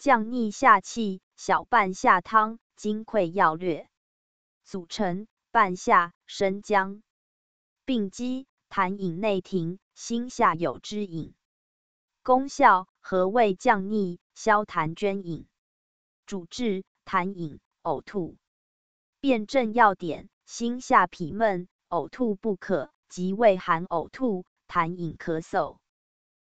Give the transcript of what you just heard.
降逆下气，小半夏汤，金匮要略。组成：半夏、生姜。病机：痰饮内停，心下有之饮。功效：和胃降逆，消痰捐饮。主治：痰饮、呕吐。辨证要点：心下痞闷，呕吐不可，及胃寒呕吐、痰饮咳嗽。